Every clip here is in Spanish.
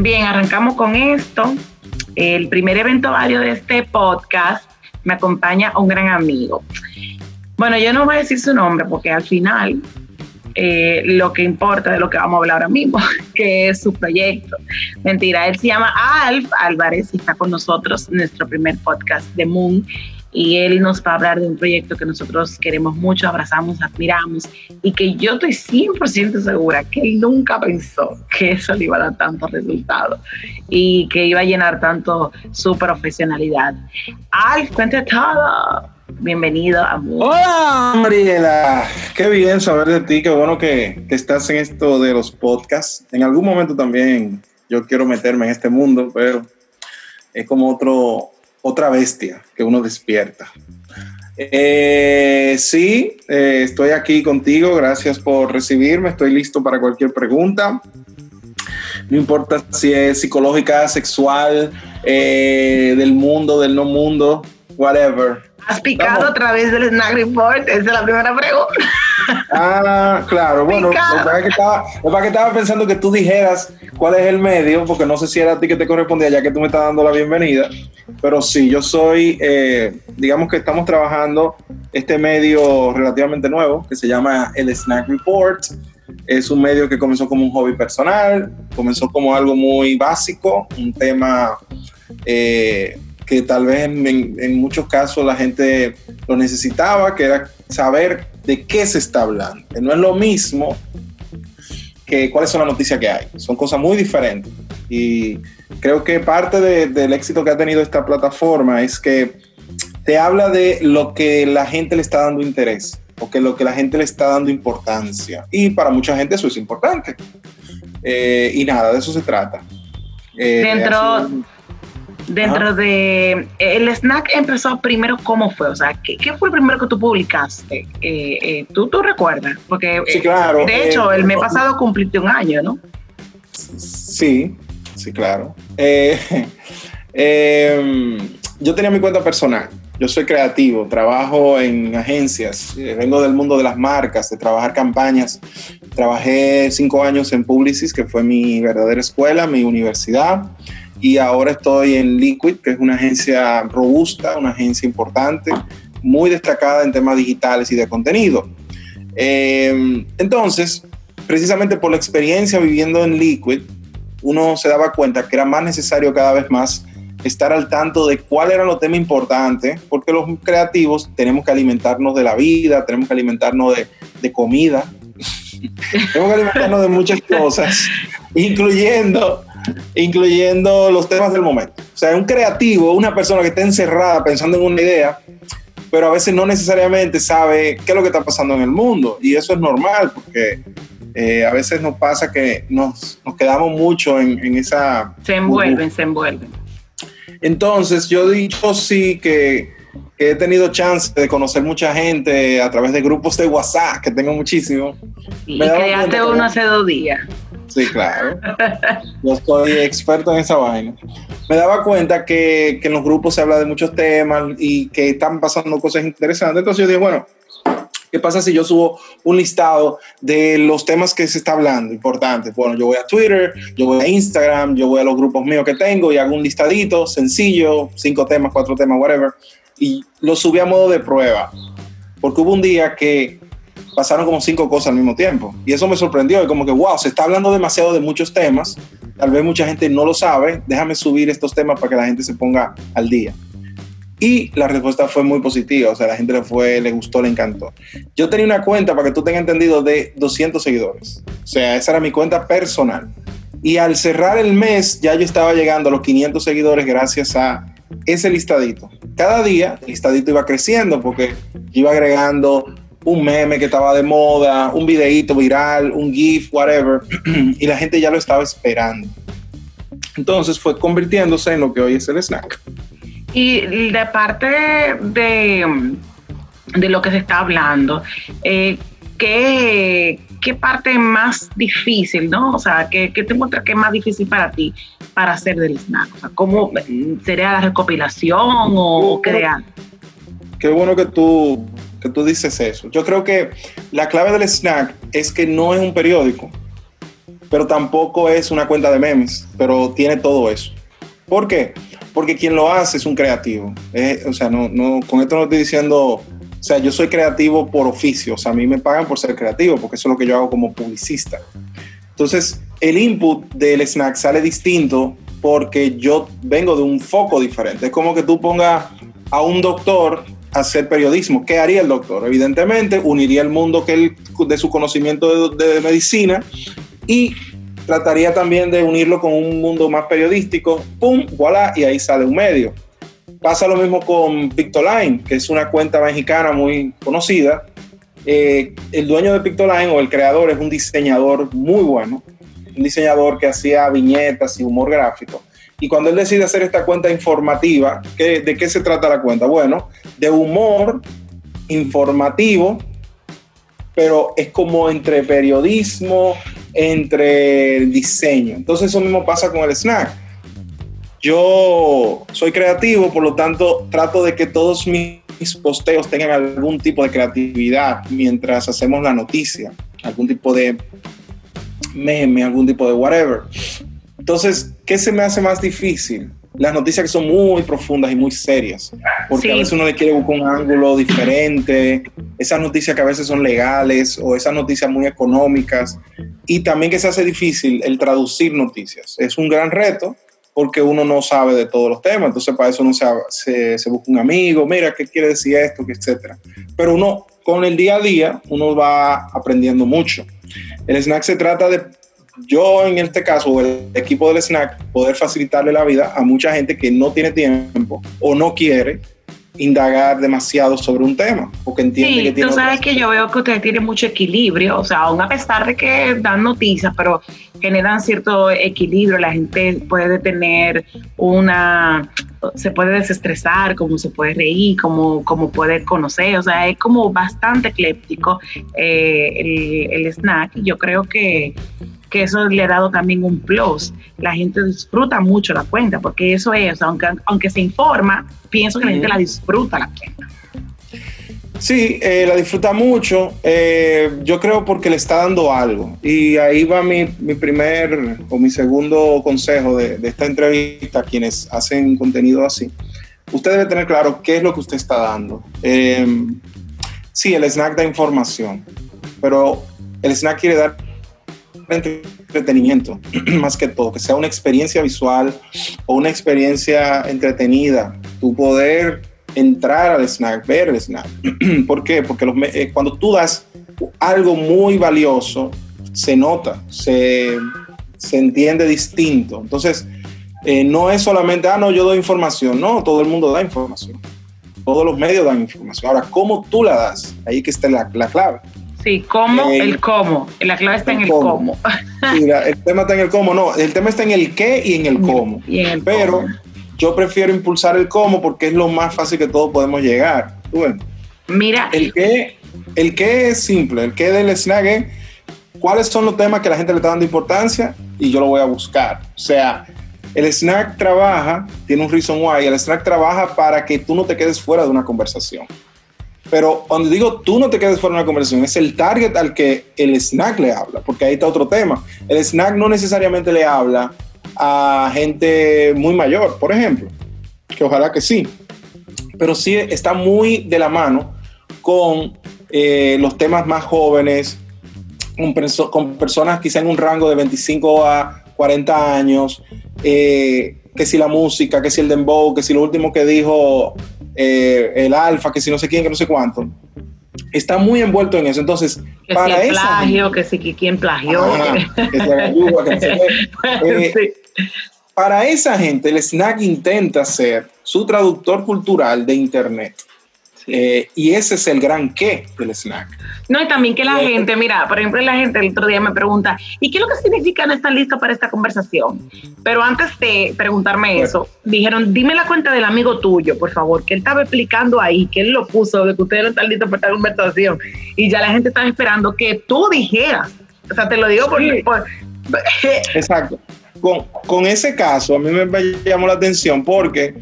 Bien, arrancamos con esto. El primer evento vario de este podcast me acompaña un gran amigo. Bueno, yo no voy a decir su nombre porque al final eh, lo que importa de lo que vamos a hablar ahora mismo, que es su proyecto. Mentira, él se llama Alf Álvarez y está con nosotros en nuestro primer podcast de Moon y él nos va a hablar de un proyecto que nosotros queremos mucho, abrazamos, admiramos y que yo estoy 100% segura que él nunca pensó que eso le iba a dar tanto resultado y que iba a llenar tanto su profesionalidad. Alf, cuente todo. Bienvenido a Hola, Mariela. Qué bien saber de ti. Qué bueno que, estás en esto de los podcasts. En algún momento también yo quiero meterme en este mundo, pero es como otro, otra bestia que uno despierta. Eh, sí, eh, estoy aquí contigo. Gracias por recibirme. Estoy listo para cualquier pregunta. No importa si es psicológica, sexual, eh, del mundo, del no mundo, whatever. ¿Has picado a través del Snack Report? Esa es la primera pregunta. Ah, claro. Bueno, lo que, estaba, que estaba pensando que tú dijeras cuál es el medio, porque no sé si era a ti que te correspondía, ya que tú me estás dando la bienvenida. Pero sí, yo soy, eh, digamos que estamos trabajando este medio relativamente nuevo, que se llama el Snack Report. Es un medio que comenzó como un hobby personal, comenzó como algo muy básico, un tema... Eh, que tal vez en, muchos casos la gente lo necesitaba, que era saber de qué se está hablando. Que no es lo mismo que cuáles son las noticias que hay. Son cosas muy diferentes. Y creo que parte del éxito que ha tenido esta plataforma es que te habla de lo que la gente le está dando interés o que lo que la gente le está dando importancia. Y para mucha gente eso es importante. Eh, y nada, de eso se trata. Eh, Dentro dentro de el snack empezó primero cómo fue o sea qué, fue el primero que tú publicaste eh, eh, tú tú recuerdas porque sí, claro. de hecho el mes pasado cumpliste un año no sí sí claro. Em, yo tenía mi cuenta personal. Yo soy creativo, trabajo en agencias, vengo del mundo de las marcas, de trabajar campañas. Trabajé cinco años en Publicis, que fue mi verdadera escuela, mi universidad y ahora estoy en Liquid, que es una agencia robusta, una agencia importante, muy destacada en temas digitales y de contenido. Eh, entonces, precisamente por la experiencia viviendo en Liquid, uno se daba cuenta que era más necesario cada vez más estar al tanto de cuál era los temas importantes, porque los creativos tenemos que alimentarnos de la vida, tenemos que alimentarnos de, de comida, tenemos que alimentarnos de muchas cosas, incluyendo incluyendo los temas del momento. O sea, un creativo, una persona que está encerrada pensando en una idea, pero a veces no necesariamente sabe qué es lo que está pasando en el mundo. Y eso es normal, porque eh, a veces nos pasa que nos, quedamos mucho en, esa... Se envuelven, se envuelven. Entonces, yo he dicho sí que, he tenido chance de conocer mucha gente a través de grupos de WhatsApp, que tengo muchísimo. Y creaste uno hace dos días. Sí, claro. Yo soy experto en esa vaina. Me daba cuenta que, en los grupos se habla de muchos temas y que están pasando cosas interesantes. Entonces yo dije, bueno, ¿qué pasa si yo subo un listado de los temas que se está hablando importantes? Bueno, yo voy a Twitter, yo voy a Instagram, yo voy a los grupos míos que tengo y hago un listadito sencillo, cinco temas, cuatro temas, whatever. Y lo subí a modo de prueba. Porque hubo un día que pasaron como cinco cosas al mismo tiempo. Y eso me sorprendió, y como que, wow, se está hablando demasiado de muchos temas, tal vez mucha gente no lo sabe, déjame subir estos temas para que la gente se ponga al día. Y la respuesta fue muy positiva, o sea, la gente le fue, le gustó, le encantó. Yo tenía una cuenta, para que tú tengas entendido, de 200 seguidores. O sea, esa era mi cuenta personal. Y al cerrar el mes, ya yo estaba llegando a los 500 seguidores gracias a ese listadito. Cada día el listadito iba creciendo porque iba agregando un meme que estaba de moda, un videíto viral, un GIF, whatever, y la gente ya lo estaba esperando. Entonces fue convirtiéndose en lo que hoy es el snack. Y de parte de, de lo que se está hablando, eh, ¿qué, parte más difícil, no? O sea, ¿qué, te muestra que es más difícil para ti para hacer del snack? O sea, ¿cómo sería la recopilación o crear? Qué bueno que tú que tú dices eso. Yo creo que la clave del snack es que no es un periódico. pero tampoco es una cuenta de memes, pero tiene todo eso. ¿Por qué? Porque quien lo hace es un creativo. o sea, no, no, con esto no estoy diciendo, o sea, yo soy creativo por oficio, o sea, a mí me pagan por ser creativo, porque eso es lo que yo hago como publicista. Entonces, el input del snack sale distinto porque yo vengo de un foco diferente. Es como que tú pongas a un doctor hacer periodismo. ¿Qué haría el doctor? Evidentemente, uniría el mundo que él, de su conocimiento de, medicina y trataría también de unirlo con un mundo más periodístico, ¡pum! ¡Voilà! Y ahí sale un medio. Pasa lo mismo con Pictoline, que es una cuenta mexicana muy conocida. Eh, el dueño de Pictoline o el creador es un diseñador muy bueno, un diseñador que hacía viñetas y humor gráfico. Y cuando él decide hacer esta cuenta informativa, ¿de qué se trata la cuenta? Bueno, de humor informativo, pero es como entre periodismo, entre diseño. Entonces eso mismo pasa con el snack. Yo soy creativo, por lo tanto trato de que todos mis posteos tengan algún tipo de creatividad mientras hacemos la noticia, algún tipo de meme, algún tipo de whatever. Entonces, ¿qué se me hace más difícil? Las noticias que son muy profundas y muy serias, porque a veces uno le quiere buscar un ángulo diferente, esas noticias que a veces son legales o esas noticias muy económicas, y también que se hace difícil el traducir noticias. Es un gran reto porque uno no sabe de todos los temas, entonces para eso uno se, se, busca un amigo, mira, ¿qué quiere decir esto? etcétera. Pero uno, con el día a día, uno va aprendiendo mucho. El snack se trata de, yo en este caso, el equipo del snack, poder facilitarle la vida a mucha gente que no tiene tiempo o no quiere indagar demasiado sobre un tema, porque entiende que tiene... Tú sabes que yo veo que ustedes tienen mucho equilibrio, o sea, aún a pesar de que dan noticias, pero generan cierto equilibrio, la gente puede tener una, se puede desestresar, como se puede reír, como, como puede conocer, o sea, es como bastante ecléptico eh, el, el snack, yo creo que que eso le ha dado también un plus. La gente disfruta mucho la cuenta, porque eso es, aunque, aunque se informa, pienso que la gente la disfruta la cuenta. Sí, eh, la disfruta mucho. Eh, yo creo porque le está dando algo. Y ahí va mi, primer o mi segundo consejo de, esta entrevista a quienes hacen contenido así. Usted debe tener claro qué es lo que usted está dando. Eh, sí, el snack da información, pero el snack quiere dar entretenimiento, más que todo, que sea una experiencia visual o una experiencia entretenida, tu poder entrar al snack, ver el snack. ¿Por qué? Porque eh, cuando tú das algo muy valioso, se nota, se, entiende distinto. Entonces, eh, no es solamente, ah, no, yo doy información, no, todo el mundo da información. Todos los medios dan información. Ahora, ¿cómo tú la das? Ahí que está la, la clave. Sí, cómo, eh, el cómo. La clave está en el cómo. el tema está en el cómo, no, el tema está en el qué y en el cómo. Pero yo prefiero impulsar el cómo porque es lo más fácil que todos podemos llegar. Bueno, Mira. El qué, el qué es simple, el qué del snack es cuáles son los temas que la gente le está dando importancia y yo lo voy a buscar. O sea, el snack trabaja, tiene un reason why, el snack trabaja para que tú no te quedes fuera de una conversación. Pero cuando digo tú no te quedes fuera de una conversación, es el target al que el snack le habla, porque ahí está otro tema. El snack no necesariamente le habla a gente muy mayor, por ejemplo, que ojalá que sí, pero sí está muy de la mano con eh, los temas más jóvenes, con, personas quizá en un rango de 25 a 40 años, eh, que si la música, que si el dembow, que si lo último que dijo eh, el alfa, que si no sé quién, que no sé cuánto. Está muy envuelto en eso. Entonces, para si plagio, que si quién plagió. Para esa gente, el snack intenta ser su traductor cultural de Internet. Eh, y ese es el gran qué del snack. No, y también que la gente, mira, por ejemplo, la gente el otro día me pregunta, ¿y qué es lo que significa no estar listo para esta conversación? Pero antes de preguntarme eso, dijeron, dime la cuenta del amigo tuyo, por favor, que él estaba explicando ahí, que él lo puso, de que ustedes no están listos para esta conversación. Y ya la gente está esperando que tú dijeras. O sea, te lo digo por... Exacto con, ese caso, a mí me llamó la atención porque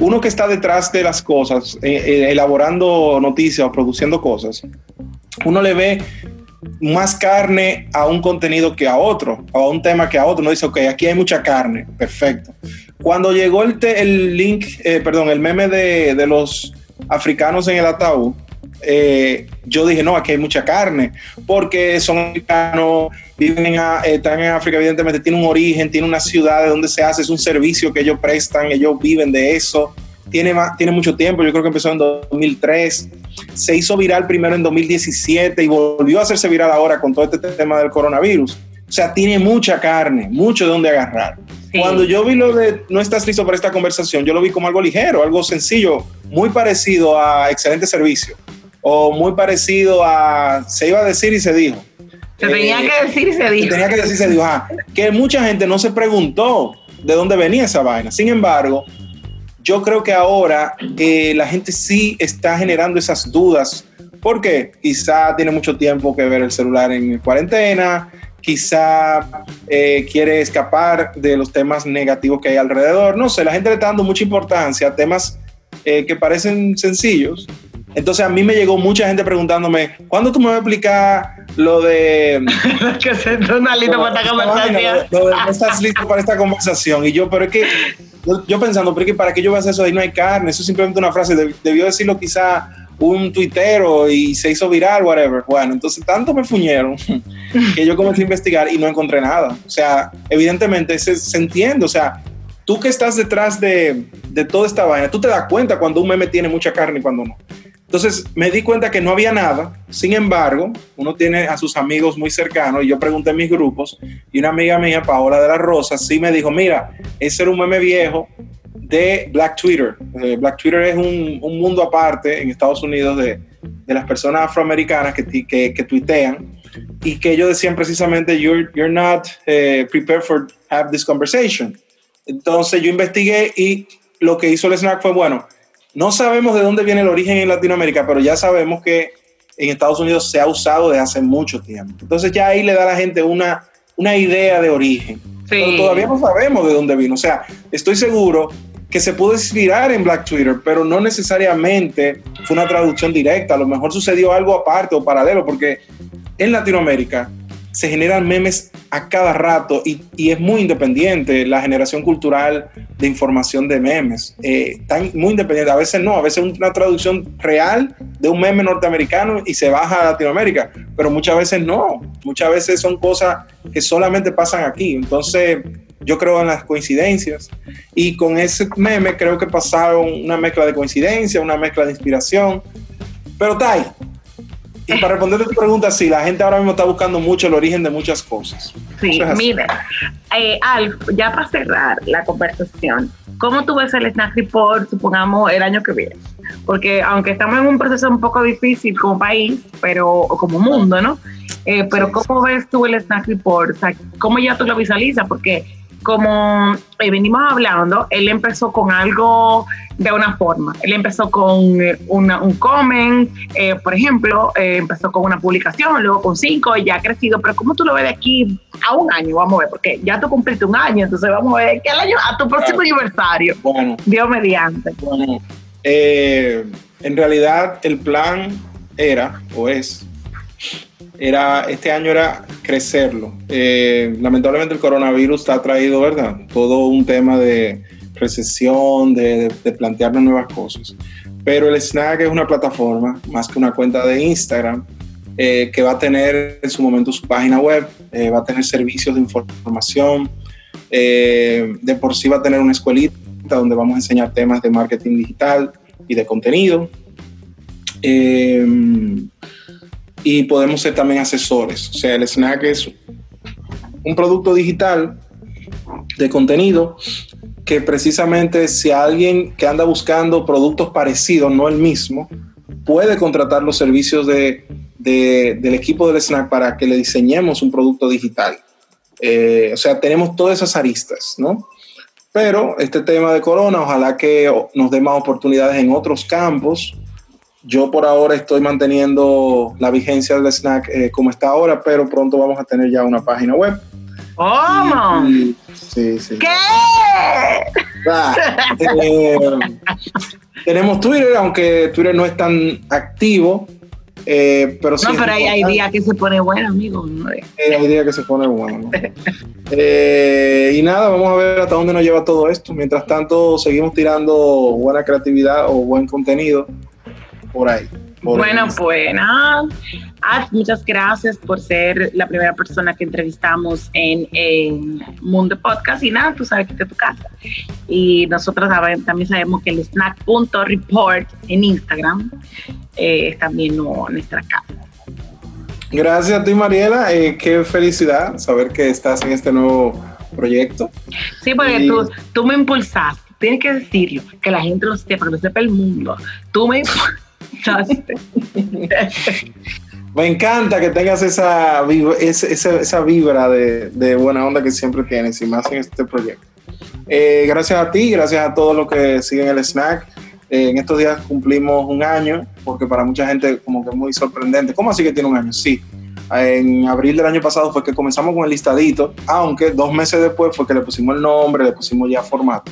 uno que está detrás de las cosas, eh, eh, elaborando noticias o produciendo cosas, uno le ve más carne a un contenido que a otro, a un tema que a otro. No dice, ok, aquí hay mucha carne, perfecto. Cuando llegó el, el link, eh, perdón, el meme de, de, los africanos en el ataúd, eh, yo dije, no, aquí hay mucha carne, porque son africanos, viven en, están en África, evidentemente tiene un origen, tiene una ciudad de donde se hace, es un servicio que ellos prestan, ellos viven de eso tiene, tiene mucho tiempo, yo creo que empezó en 2003, se hizo viral primero en 2017 y volvió a hacerse viral ahora con todo este tema del coronavirus. O sea, tiene mucha carne, mucho de donde agarrar. Cuando yo vi lo de no estás listo para esta conversación, yo lo vi como algo ligero, algo sencillo, muy parecido a excelente servicio o muy parecido a se iba a decir y se dijo. Se tenía eh, que decir y se dijo. Se tenía que decir y se dijo. que mucha gente no se preguntó de dónde venía esa vaina. Sin embargo, yo creo que ahora eh, la gente sí está generando esas dudas porque quizá tiene mucho tiempo que ver el celular en cuarentena, quizá eh, quiere escapar de los temas negativos que hay alrededor. No sé, la gente le está dando mucha importancia a temas eh, que parecen sencillos. Entonces a mí me llegó mucha gente preguntándome, ¿cuándo tú me vas a explicar lo de... que se está listo para esta conversación. Lo, de, no estás listo para esta conversación. Y yo, pero es que yo, pensando, pero ¿para qué yo voy a hacer eso? Ahí no hay carne, eso es simplemente una frase, debió decirlo quizá un tuitero y se hizo viral, whatever. Bueno, entonces tanto me fuñeron que yo comencé a investigar y no encontré nada. O sea, evidentemente se, se entiende, o sea, tú que estás detrás de, de toda esta vaina, tú te das cuenta cuando un meme tiene mucha carne y cuando no. Entonces me di cuenta que no había nada, sin embargo, uno tiene a sus amigos muy cercanos y yo pregunté en mis grupos y una amiga mía, Paola de la Rosa, sí me dijo, mira, ese era un meme viejo de Black Twitter. Eh, Black Twitter es un, un, mundo aparte en Estados Unidos de, las personas afroamericanas que, que, tuitean y que ellos decían precisamente, you're, you're not uh, prepared for have this conversation. Entonces yo investigué y lo que hizo el snack fue, bueno, no sabemos de dónde viene el origen en Latinoamérica, pero ya sabemos que en Estados Unidos se ha usado desde hace mucho tiempo. Entonces ya ahí le da a la gente una, una idea de origen. Pero todavía no sabemos de dónde vino. O sea, estoy seguro que se pudo inspirar en Black Twitter, pero no necesariamente fue una traducción directa. A lo mejor sucedió algo aparte o paralelo, porque en Latinoamérica se generan memes a cada rato y, es muy independiente la generación cultural de información de memes. Eh, tan, muy independiente. A veces no, a veces una traducción real de un meme norteamericano y se baja a Latinoamérica, pero muchas veces no. Muchas veces son cosas que solamente pasan aquí. Entonces, yo creo en las coincidencias y con ese meme creo que pasaron una mezcla de coincidencia, una mezcla de inspiración. Pero Tai, y para responder tu pregunta, sí, la gente ahora mismo está buscando mucho el origen de muchas cosas. Sí, mira, eh, Alf, ya para cerrar la conversación, ¿cómo tú ves el Snack Report, supongamos, el año que viene? Porque aunque estamos en un proceso un poco difícil como país, pero como mundo, ¿no? Eh, pero ¿cómo ves tú el Snack Report? O sea, ¿Cómo ya tú lo visualizas? Porque como eh, venimos hablando, él empezó con algo de una forma. Él empezó con eh, un comment, eh, por ejemplo, empezó con una publicación, luego con cinco, y ya ha crecido. Pero ¿cómo tú lo ves de aquí a un año? Vamos a ver, porque ya tú cumpliste un año, entonces vamos a ver qué año, a tu próximo aniversario. Bueno, Dios mediante. Bueno, en realidad el plan era o es era, este año era crecerlo. Eh, lamentablemente el coronavirus ha traído, ¿verdad? Todo un tema de recesión, de, de, plantearnos nuevas cosas. Pero el Snack es una plataforma, más que una cuenta de Instagram, eh, que va a tener en su momento su página web, eh, va a tener servicios de información, de por sí va a tener una escuelita donde vamos a enseñar temas de marketing digital y de contenido y podemos ser también asesores. O sea, el snack es un producto digital de contenido que precisamente si alguien que anda buscando productos parecidos, no el mismo, puede contratar los servicios de, del equipo del snack para que le diseñemos un producto digital. Eh, o sea, tenemos todas esas aristas, ¿no? Pero este tema de corona, ojalá que nos dé más oportunidades en otros campos yo por ahora estoy manteniendo la vigencia del snack eh, como está ahora, pero pronto vamos a tener ya una página web. ¿Cómo? sí, sí. ¿Qué? Ah, eh, tenemos Twitter, aunque Twitter no es tan activo, Eh, pero sí no, pero hay, hay días que se pone bueno, amigo. ¿no? Eh, hay días que se pone bueno. ¿no? Eh, y nada, vamos a ver hasta dónde nos lleva todo esto. Mientras tanto, seguimos tirando buena creatividad o buen contenido por ahí. por Bueno, pues nada. Ah, muchas gracias por ser la primera persona que entrevistamos en, en Mundo Podcast. Y nada, tú sabes que es tu casa. Y nosotros también sabemos que el snack.report en Instagram eh, es también nu- nuestra casa. Gracias a ti, Mariela. Eh, qué felicidad saber que estás en este nuevo proyecto. Sí, porque Y- tú, tú me impulsaste. Tienes que decirlo, que la gente lo sepa, que lo sepa el mundo. Tú me impulsaste. Me encanta que tengas esa, vib- ese- esa, esa vibra de, de buena onda que siempre tienes y más en este proyecto. Eh, gracias a ti, gracias a todos los que siguen el snack. Eh, en estos días cumplimos un año, porque para mucha gente como que es muy sorprendente. ¿Cómo así que tiene un año? Sí. En abril del año pasado fue que comenzamos con el listadito, aunque dos meses después fue que le pusimos el nombre, le pusimos ya formato.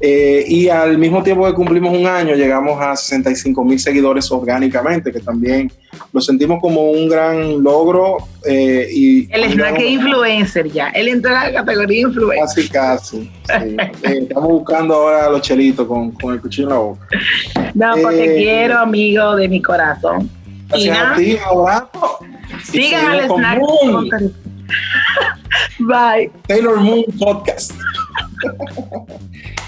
Eh, y al mismo tiempo que cumplimos un año, llegamos a 65 mil seguidores orgánicamente, que también lo sentimos como un gran logro. eh, y El snack influencer ya. Él entró en la categoría influencer. Casi, casi. sí. Eh, estamos buscando ahora a los chelitos con, con el cuchillo en la boca. No, porque Eh, quiero, amigo de mi corazón. Gracias a ti, abrazo. Sigan al snack. Moon, Bye. Taylor Moon Podcast.